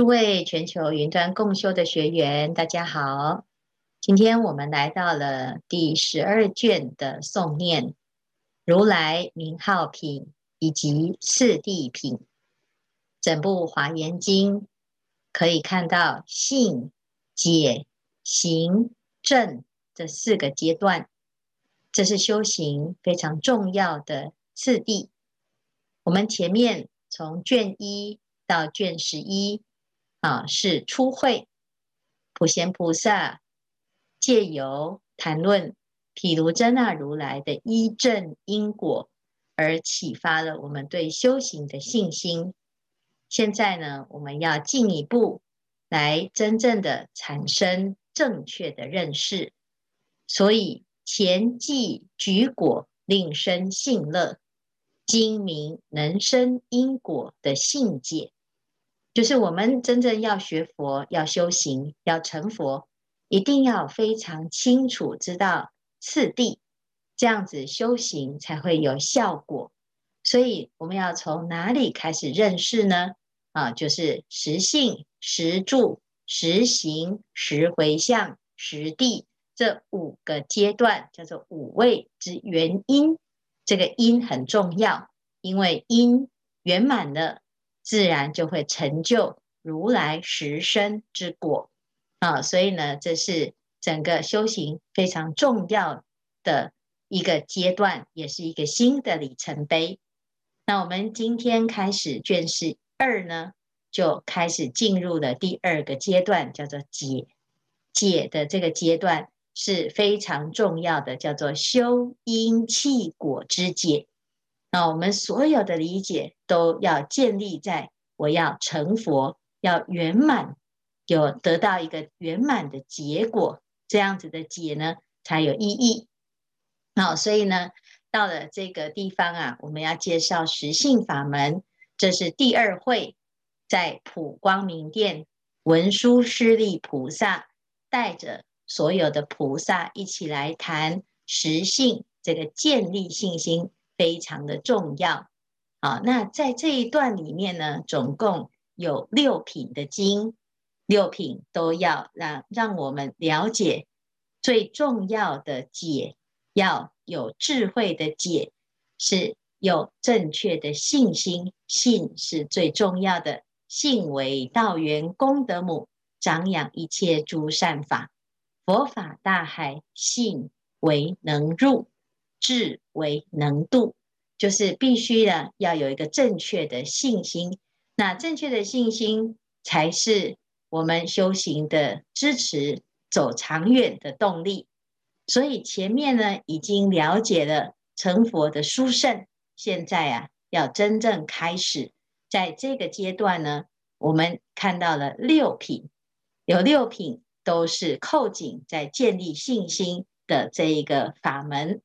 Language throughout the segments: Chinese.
诸位全球云端共修的学员，大家好。今天我们来到了第十二卷的诵念，如来名号品以及次第品。整部华严经可以看到信、解、行、证这四个阶段，这是修行非常重要的次第。我们前面从卷一到卷十一。啊，是初会，普贤菩萨借由谈论毗卢遮那如来的依正因果，而启发了我们对修行的信心。现在呢，我们要进一步来真正的产生正确的认识。所以前记举果，令生信乐；今明能生因果的信解。就是我们真正要学佛、要修行、要成佛，一定要非常清楚知道次第，这样子修行才会有效果。所以我们要从哪里开始认识呢？啊，就是实性、实住、实行、实回向、实地这五个阶段，叫做五位之原因。这个因很重要，因为因圆满了。自然就会成就如来实身之果啊！所以呢，这是整个修行非常重要的一个阶段，也是一个新的里程碑。那我们今天开始卷十二呢，就开始进入了第二个阶段，叫做解。解的这个阶段是非常重要的，叫做修因契果之解。那我们所有的理解都要建立在我要成佛，要圆满，有得到一个圆满的结果，这样子的解呢才有意义。好，所以呢，到了这个地方啊，我们要介绍实性法门，这是第二会，在普光明殿，文殊师利菩萨带着所有的菩萨一起来谈实性，这个建立信心。非常的重要，好，那在这一段里面呢，总共有六品的经，六品都要让让我们了解最重要的解，要有智慧的解，是有正确的信心，信是最重要的，信为道源功德母，长养一切诸善法，佛法大海，信为能入。智为能度，就是必须的要有一个正确的信心。那正确的信心才是我们修行的支持，走长远的动力。所以前面呢已经了解了成佛的殊胜，现在啊要真正开始，在这个阶段呢，我们看到了六品，有六品都是扣紧在建立信心的这一个法门。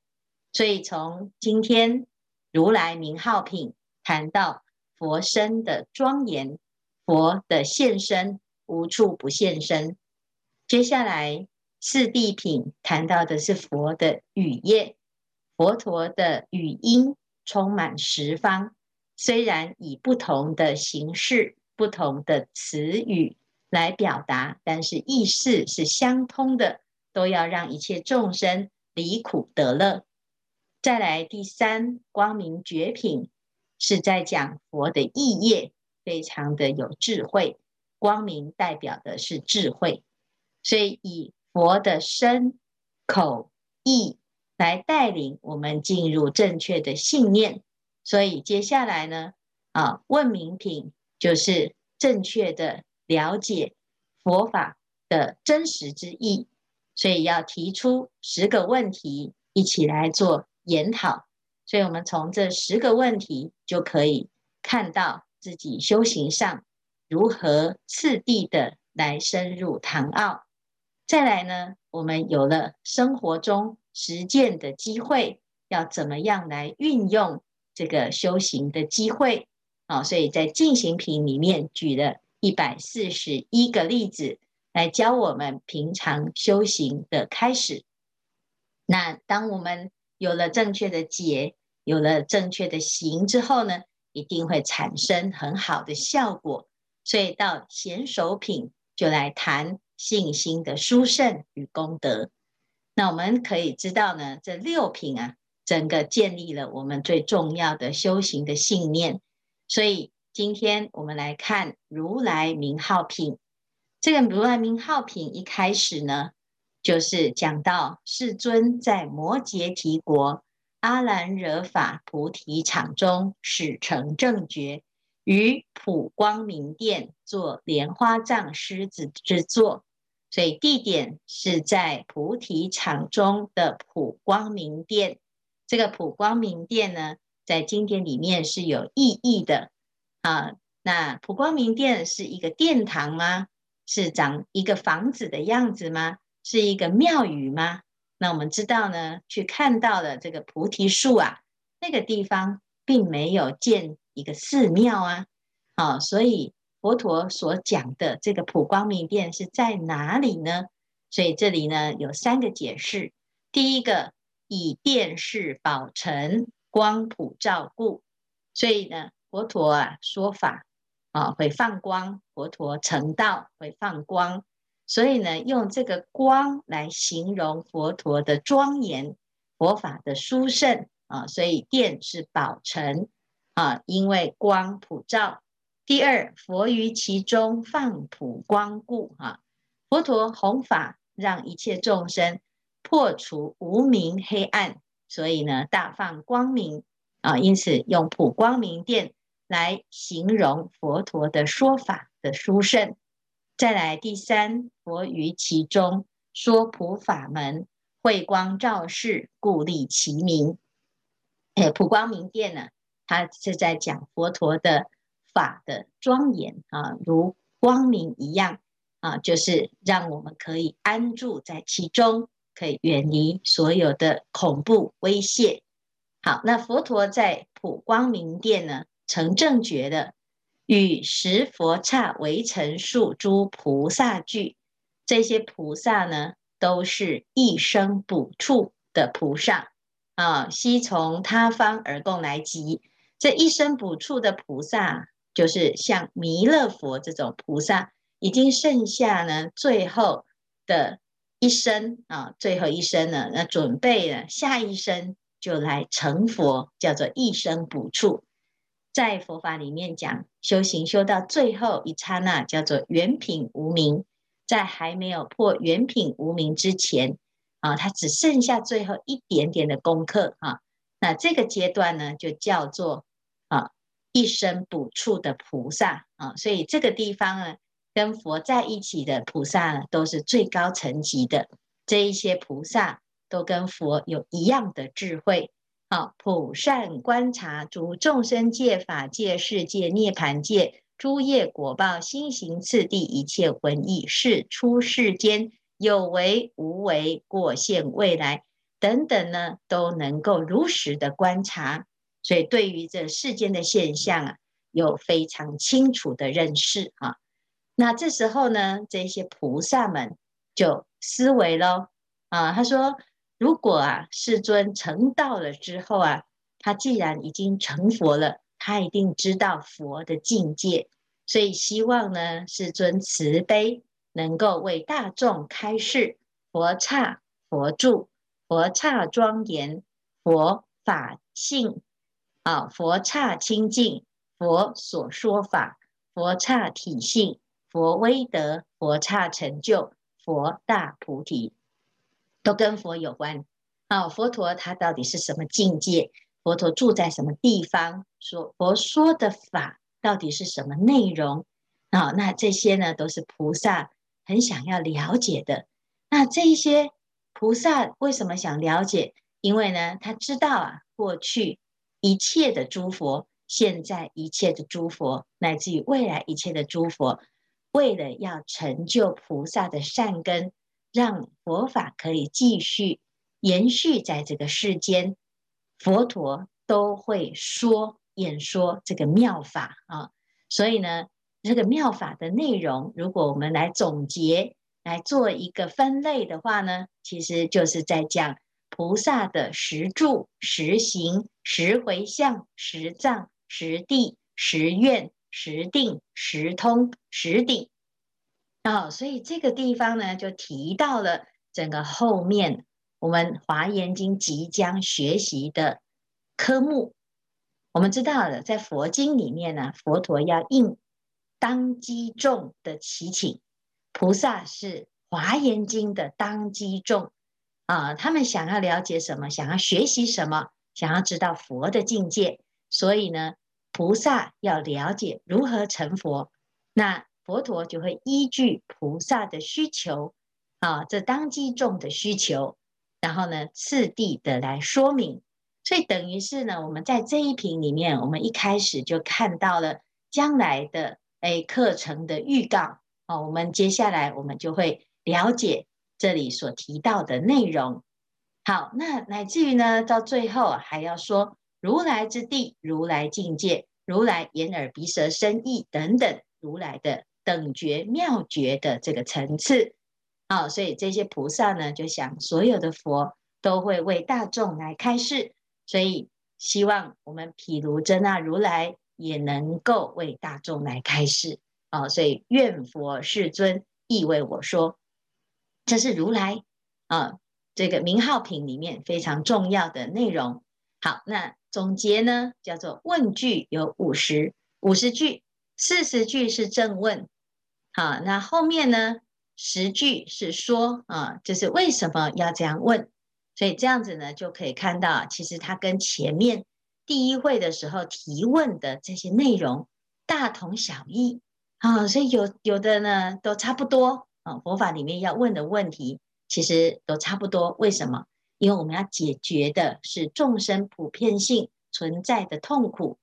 所以从今天如来名号品谈到佛身的庄严，佛的现身无处不现身。接下来次第品谈到的是佛的语业，佛陀的语音充满十方，虽然以不同的形式、不同的词语来表达，但是意思是相通的，都要让一切众生离苦得乐。再来第三光明觉品，是在讲佛的意业，非常的有智慧。光明代表的是智慧，所以以佛的身、口、意来带领我们进入正确的信念。所以接下来呢，啊，问明品就是正确的了解佛法的真实之意，所以要提出十个问题，一起来做。研讨，所以我们从这十个问题就可以看到自己修行上如何次第的来深入堂奥。再来呢，我们有了生活中实践的机会，要怎么样来运用这个修行的机会？啊，所以在进行品里面举了一百四十一个例子，来教我们平常修行的开始。那当我们有了正确的解，有了正确的行之后呢，一定会产生很好的效果。所以到贤首品就来谈信心的殊胜与功德。那我们可以知道呢，这六品啊，整个建立了我们最重要的修行的信念。所以今天我们来看如来名号品。这个如来名号品一开始呢，就是讲到世尊在摩羯提国阿兰惹法菩提场中始成正觉，于普光明殿做莲花藏狮子之座，所以地点是在菩提场中的普光明殿。这个普光明殿呢，在经典里面是有意义的啊。那普光明殿是一个殿堂吗？是长一个房子的样子吗？是一个庙宇吗？那我们知道呢，去看到了这个菩提树啊，那个地方并没有建一个寺庙啊。好，所以佛陀所讲的这个普光明殿是在哪里呢？所以这里呢有三个解释。第一个，以殿饰宝尘，光普照故。所以呢，佛陀啊说法。啊，会放光，佛陀成道会放光，所以呢，用这个光来形容佛陀的庄严，佛法的殊胜啊，所以殿是宝尘啊，因为光普照。第二，佛于其中放普光故啊，佛陀弘法，让一切众生破除无明黑暗，所以呢，大放光明啊，因此用普光明殿。来形容佛陀的说法的殊胜。再来第三，佛于其中说普法门，慧光照世，故立其名。哎，普光明殿呢，它是在讲佛陀的法的庄严啊，如光明一样啊，就是让我们可以安住在其中，可以远离所有的恐怖威胁。好，那佛陀在普光明殿呢，成正觉的，与十佛刹围城数诸菩萨俱，这些菩萨呢，都是一生补处的菩萨啊，悉从他方而共来集。这一生补处的菩萨，就是像弥勒佛这种菩萨，已经剩下呢最后的一生啊，最后一生呢，那准备了下一生就来成佛，叫做一生补处。在佛法里面讲，修行修到最后一刹那，叫做原品无明。在还没有破原品无明之前，啊，他只剩下最后一点点的功课啊。那这个阶段呢，就叫做啊一生补处的菩萨啊。所以这个地方呢，跟佛在一起的菩萨呢，都是最高层级的。这一些菩萨都跟佛有一样的智慧。好，普善观察诸众生界、法界、世界、涅槃界、诸业果报、心行次第、一切魂意、世出世间、有为无为、过现未来等等呢，都能够如实的观察，所以对于这世间的现象啊，有非常清楚的认识啊。那这时候呢，这些菩萨们就思维喽啊，他说。如果啊，世尊成道了之后啊，他既然已经成佛了，他一定知道佛的境界，所以希望呢，世尊慈悲，能够为大众开示佛刹、佛住、佛刹庄严、佛法性啊，佛刹清净、佛所说法、佛刹体性、佛威德、佛刹成就、佛大菩提。都跟佛有关啊！佛陀他到底是什么境界？佛陀住在什么地方？说佛说的法到底是什么内容啊？那这些呢，都是菩萨很想要了解的。那这一些菩萨为什么想了解？因为呢，他知道啊，过去一切的诸佛，现在一切的诸佛，乃至于未来一切的诸佛，为了要成就菩萨的善根。让佛法可以继续延续在这个世间，佛陀都会说演说这个妙法啊。所以呢，这个妙法的内容，如果我们来总结，来做一个分类的话呢，其实就是在讲菩萨的实住、实行、实回向、实藏、实地、实愿、十定、十通、十顶。哦，所以这个地方呢，就提到了整个后面我们华严经即将学习的科目。我们知道了，在佛经里面呢，佛陀要应当机众的祈请，菩萨是华严经的当机众啊，他们想要了解什么，想要学习什么，想要知道佛的境界，所以呢，菩萨要了解如何成佛，那。佛陀就会依据菩萨的需求，啊，这当机众的需求，然后呢，次第的来说明。所以等于是呢，我们在这一品里面，我们一开始就看到了将来的哎课程的预告。哦，我们接下来我们就会了解这里所提到的内容。好，那乃至于呢，到最后还要说如来之地、如来境界、如来眼耳鼻舌身意等等如来的。等觉妙觉的这个层次，啊，所以这些菩萨呢，就想所有的佛都会为大众来开示，所以希望我们毗卢遮那如来也能够为大众来开示，啊，所以愿佛世尊亦为我说，这是如来啊这个名号品里面非常重要的内容。好，那总结呢，叫做问句有五十五十句，四十句是正问。好，那后面呢？十句是说啊，就是为什么要这样问？所以这样子呢，就可以看到，其实它跟前面第一会的时候提问的这些内容大同小异啊。所以有有的呢都差不多啊。佛法里面要问的问题其实都差不多。为什么？因为我们要解决的是众生普遍性存在的痛苦，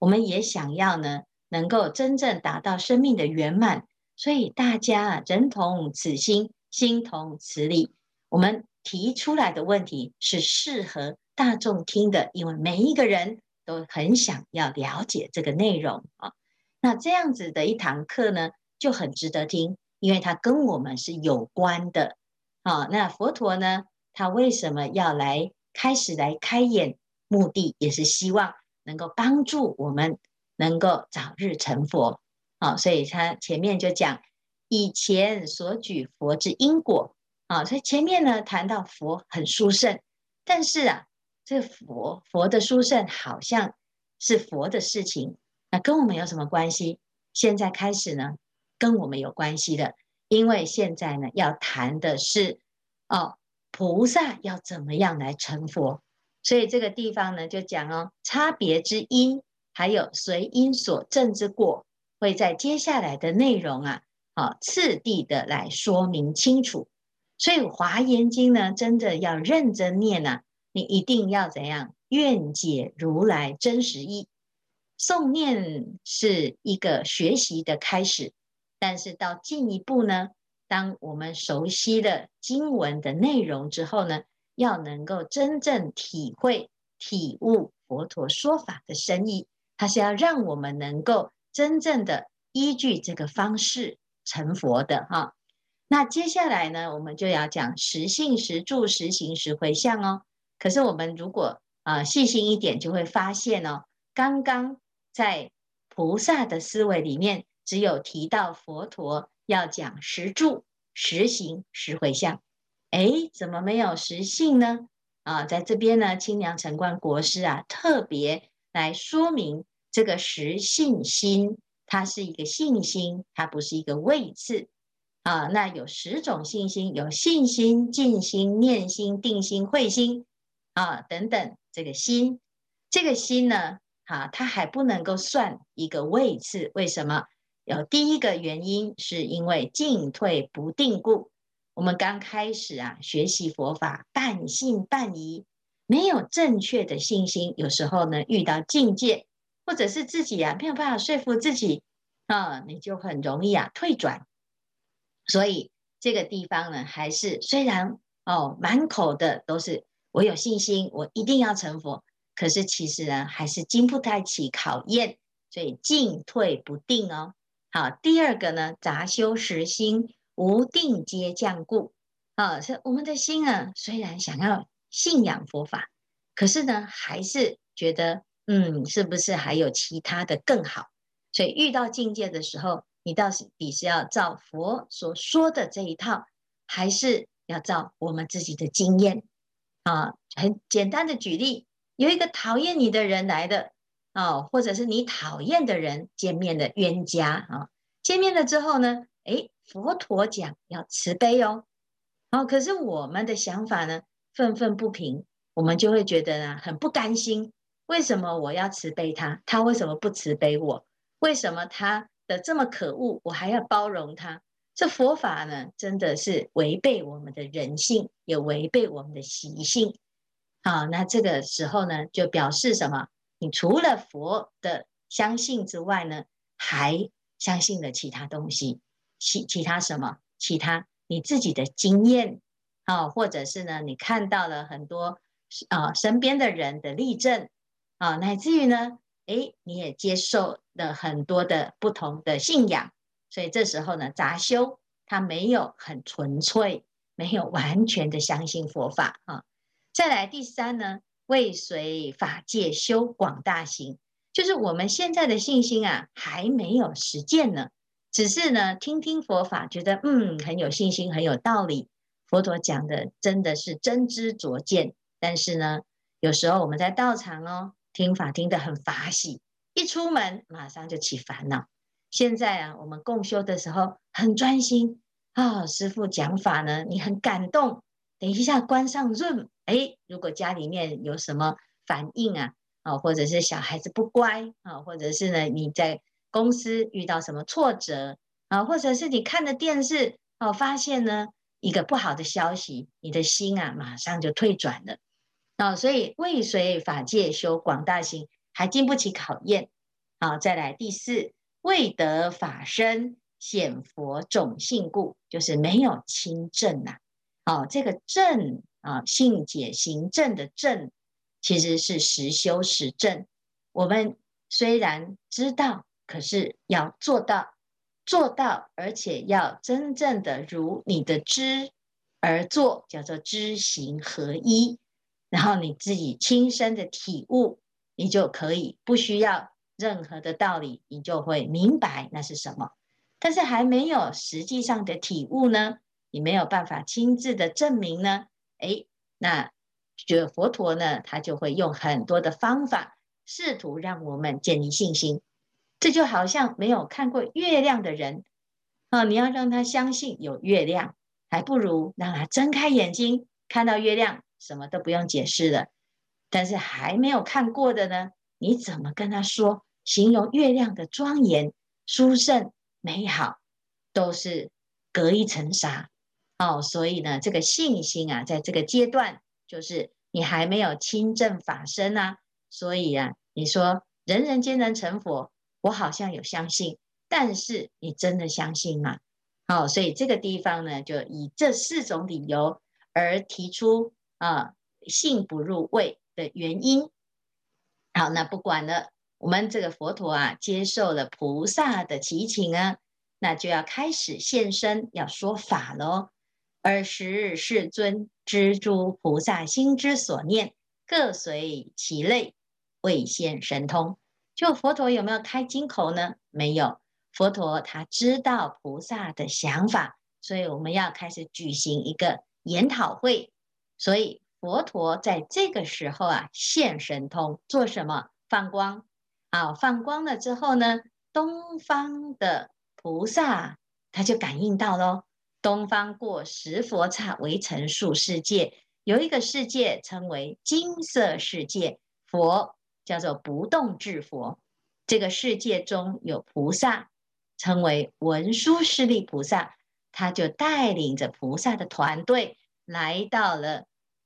我们也想要呢，能够真正达到生命的圆满。所以大家啊，人同此心，心同此理。我们提出来的问题是适合大众听的，因为每一个人都很想要了解这个内容啊。那这样子的一堂课呢，就很值得听，因为它跟我们是有关的啊。那佛陀呢，他为什么要来开始来开演？目的也是希望能够帮助我们能够早日成佛。啊，所以他前面就讲以前所举佛之因果啊，所以前面呢谈到佛很殊胜，但是啊，这佛佛的殊胜好像是佛的事情，那跟我们有什么关系？现在开始呢，跟我们有关系的，因为现在呢要谈的是哦，菩萨要怎么样来成佛，所以这个地方呢就讲哦，差别之因，还有随因所证之果。会在接下来的内容啊，啊，次第的来说明清楚。所以《华严经》呢，真的要认真念呐、你一定要怎样？愿解如来真实意。诵念是一个学习的开始，但是到进一步呢，当我们熟悉了经文的内容之后呢，要能够真正体会、体悟佛陀说法的深意，它是要让我们能够。真正的依据这个方式成佛的哈，那接下来呢，我们就要讲实信、实住、实行、实回向哦。可是我们如果啊细心一点，就会发现哦，刚刚在菩萨的思维里面，只有提到佛陀要讲实住、实行、实回向，诶，怎么没有实信呢？啊，在这边呢，清凉澄观国师啊，特别来说明。这个实信心，它是一个信心，它不是一个位次啊。那有十种信心，有信心、静心、念心、定心、慧心啊等等。这个心，这个心呢，啊，它还不能够算一个位次。为什么？有第一个原因，是因为进退不定故。我们刚开始啊，学习佛法，半信半疑，没有正确的信心，有时候呢，遇到境界。或者是自己啊，没有办法说服自己啊，你就很容易啊退转。所以这个地方呢，还是虽然哦满口的都是我有信心，我一定要成佛，可是其实呢，还是经不太起考验，所以进退不定哦。好，第二个呢，杂修实心无定阶降故啊，是我们的心啊，虽然想要信仰佛法，可是呢，还是觉得。嗯，是不是还有其他的更好？所以遇到境界的时候，你到底是要照佛所说的这一套，还是要照我们自己的经验？啊，很简单的举例，有一个讨厌你的人来的啊，或者是你讨厌的人见面的冤家啊，见面了之后呢，诶，佛陀讲要慈悲哦，哦，可是我们的想法呢，愤愤不平，我们就会觉得呢，很不甘心，为什么我要慈悲他？他为什么不慈悲我？为什么他的这么可恶，我还要包容他？这佛法呢，真的是违背我们的人性，也违背我们的习性。好，那这个时候呢，就表示什么？你除了佛的相信之外呢，还相信了其他东西，其其他什么？其他你自己的经验啊，或者是呢，你看到了很多啊身边的人的例证啊，乃至于呢。诶，你也接受了很多的不同的信仰，所以这时候呢，杂修他没有很纯粹，没有完全的相信佛法啊。再来第三呢，未随法界修广大行，就是我们现在的信心啊，还没有实践呢，只是呢听听佛法，觉得嗯很有信心，很有道理。佛陀讲的真的是真知灼见，但是呢，有时候我们在道场哦。听法听得很法喜，一出门马上就起烦恼。现在啊，我们共修的时候很专心啊、师父讲法呢，你很感动。等一下关上 Zoom，哎，如果家里面有什么反应啊，啊，或者是小孩子不乖啊，或者是呢你在公司遇到什么挫折啊，或者是你看的电视哦，发现呢一个不好的消息，你的心啊马上就退转了。啊、哦，所以未随法界修广大行，还经不起考验。好、哦，再来第四，未得法身显佛种性故，就是没有亲证呐。哦，这个证啊，信解行证的证，其实是实修实证。我们虽然知道，可是要做到，做到，而且要真正的如你的知而做，叫做知行合一。然后你自己亲身的体悟，你就可以不需要任何的道理，你就会明白那是什么。但是还没有实际上的体悟呢，你没有办法亲自的证明呢，哎，那就佛陀呢，他就会用很多的方法，试图让我们建立信心。这就好像没有看过月亮的人，啊，你要让他相信有月亮，还不如让他睁开眼睛看到月亮。什么都不用解释了，但是还没有看过的呢？你怎么跟他说？形容月亮的庄严、殊胜、美好，都是隔一层纱哦。所以呢，这个信心啊，在这个阶段，就是你还没有亲证法身啊。所以啊，你说人人皆能成佛，我好像有相信，但是你真的相信吗？哦，所以这个地方呢，就以这四种理由而提出。啊，信不入位的原因。好，那不管了，我们这个佛陀啊，接受了菩萨的祈请啊，那就要开始现身，要说法喽。尔时世尊知诸菩萨心之所念，各随其类，未现神通。就佛陀有没有开金口呢？没有。佛陀他知道菩萨的想法，所以我们要开始举行一个研讨会。所以佛陀在这个时候啊，现神通做什么？放光啊！放光了之后呢，东方的菩萨他就感应到喽。东方过十佛刹为成数世界，有一个世界称为金色世界，佛叫做不动智佛。这个世界中有菩萨，称为文殊师利菩萨，他就带领着菩萨的团队。来到了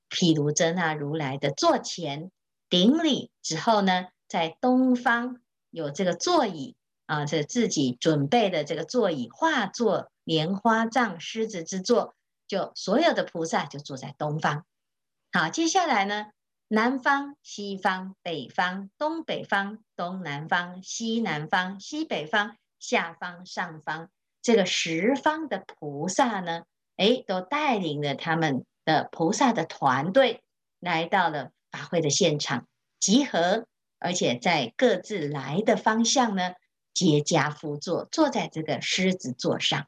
毗卢遮那如来的座前顶礼之后呢，在东方有这个座椅啊，这自己准备的这个座椅化作莲花藏狮子之座，就所有的菩萨就坐在东方。好，接下来呢，南方、西方、北方、东北方、东南方、西南方、西北方、下方、上方，这个十方的菩萨呢，哎，都带领了他们的菩萨的团队来到了法会的现场集合，而且在各自来的方向呢，结跏趺坐，坐在这个狮子座上。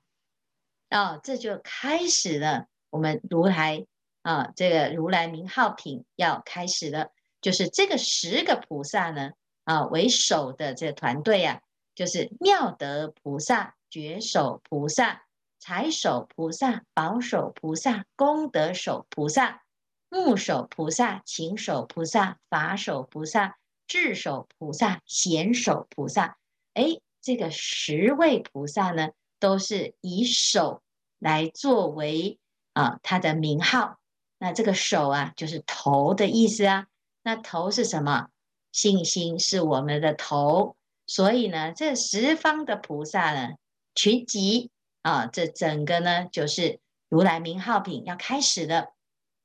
哦，这就开始了。我们如来啊，这个如来名号品要开始了，就是这个十个菩萨呢啊为首的这个团队啊，就是妙德菩萨、觉首菩萨。财首菩萨、宝首菩萨、功德首菩萨、目首菩萨、勤首菩萨、法首菩萨、智首菩萨、贤首菩萨。哎，这个十位菩萨呢，都是以手来作为啊他的名号。那这个手啊，就是头的意思啊。那头是什么？信心是我们的头，所以呢，这十方的菩萨呢，群集。啊，这整个呢，就是如来名号品要开始了。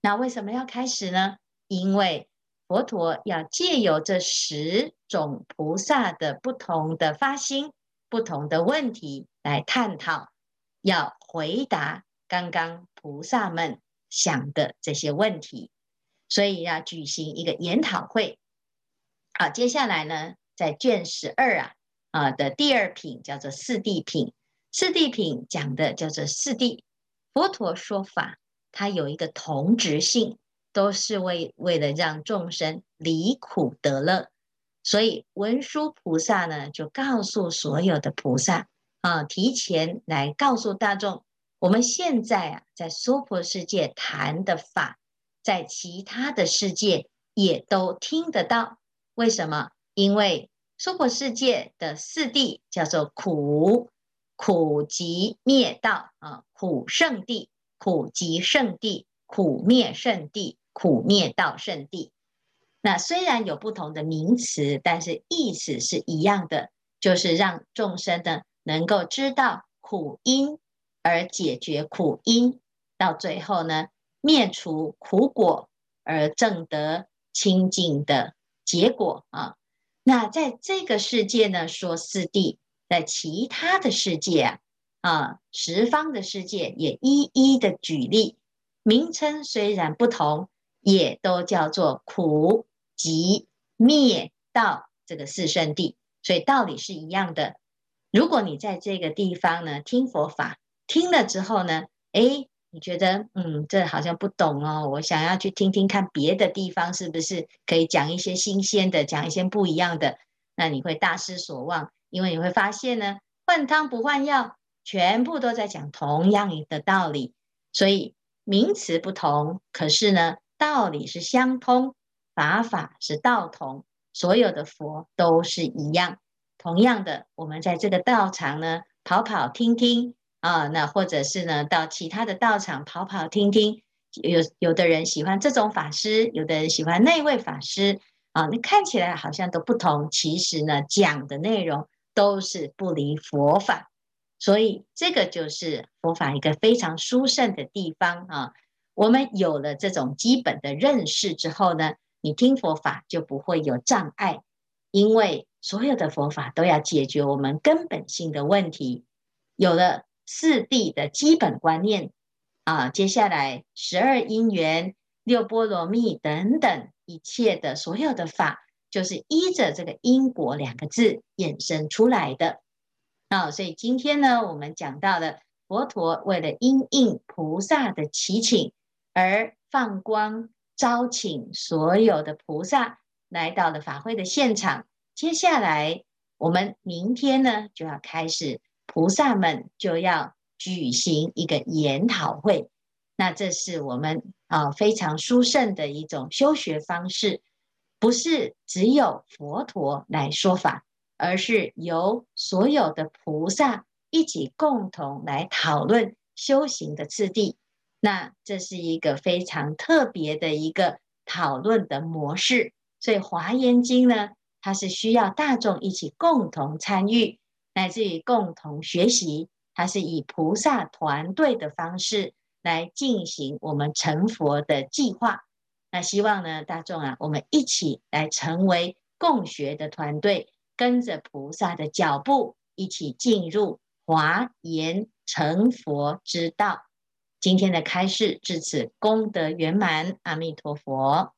那为什么要开始呢？因为佛陀要借由这十种菩萨的不同的发心、不同的问题来探讨，要回答刚刚菩萨们想的这些问题，所以要举行一个研讨会。好，接下来呢，在卷十二啊啊的第二品叫做四谛品。四谛品讲的叫做四谛，佛陀说法，它有一个同质性，都是为为了让众生离苦得乐。所以文殊菩萨呢，就告诉所有的菩萨啊，提前来告诉大众，我们现在啊，在娑婆世界谈的法，在其他的世界也都听得到。为什么？因为娑婆世界的四谛叫做苦。苦集灭道啊，苦圣地、苦集圣地、苦灭圣地、苦灭道圣地。那虽然有不同的名词，但是意思是一样的，就是让众生呢能够知道苦因，而解决苦因，到最后呢灭除苦果，而证得清净的结果啊。那在这个世界呢，说四谛。在其他的世界啊，啊，十方的世界也一一的举例，名称虽然不同，也都叫做苦、集、灭、道这个四圣谛，所以道理是一样的。如果你在这个地方呢听佛法，听了之后呢，诶，你觉得嗯，这好像不懂哦，我想要去听听看别的地方是不是可以讲一些新鲜的，讲一些不一样的，那你会大失所望。因为你会发现呢，换汤不换药，全部都在讲同样的道理，所以名词不同，可是呢，道理是相通，法法是道同，所有的佛都是一样。同样的，我们在这个道场呢，跑跑听听啊，那或者是呢，到其他的道场跑跑听听，有有的人喜欢这种法师，有的人喜欢那位法师啊，你看起来好像都不同，其实呢，讲的内容。都是不离佛法，所以这个就是佛法一个非常殊胜的地方啊。我们有了这种基本的认识之后呢，你听佛法就不会有障碍，因为所有的佛法都要解决我们根本性的问题。有了四谛的基本观念啊，接下来十二因缘、六波罗蜜等等一切的所有的法。就是依着这个因果两个字衍生出来的啊，所以今天呢，我们讲到了佛陀为了因应菩萨的祈请而放光招请所有的菩萨来到了法会的现场。接下来我们明天呢就要开始，菩萨们就要举行一个研讨会。那这是我们啊非常殊胜的一种修学方式。不是只有佛陀来说法，而是由所有的菩萨一起共同来讨论修行的次第。那这是一个非常特别的一个讨论的模式。所以《华严经》呢，它是需要大众一起共同参与，乃至于共同学习。它是以菩萨团队的方式来进行我们成佛的计划。那希望呢，大众啊，我们一起来成为共学的团队，跟着菩萨的脚步，一起进入华严成佛之道。今天的开示至此功德圆满，阿弥陀佛。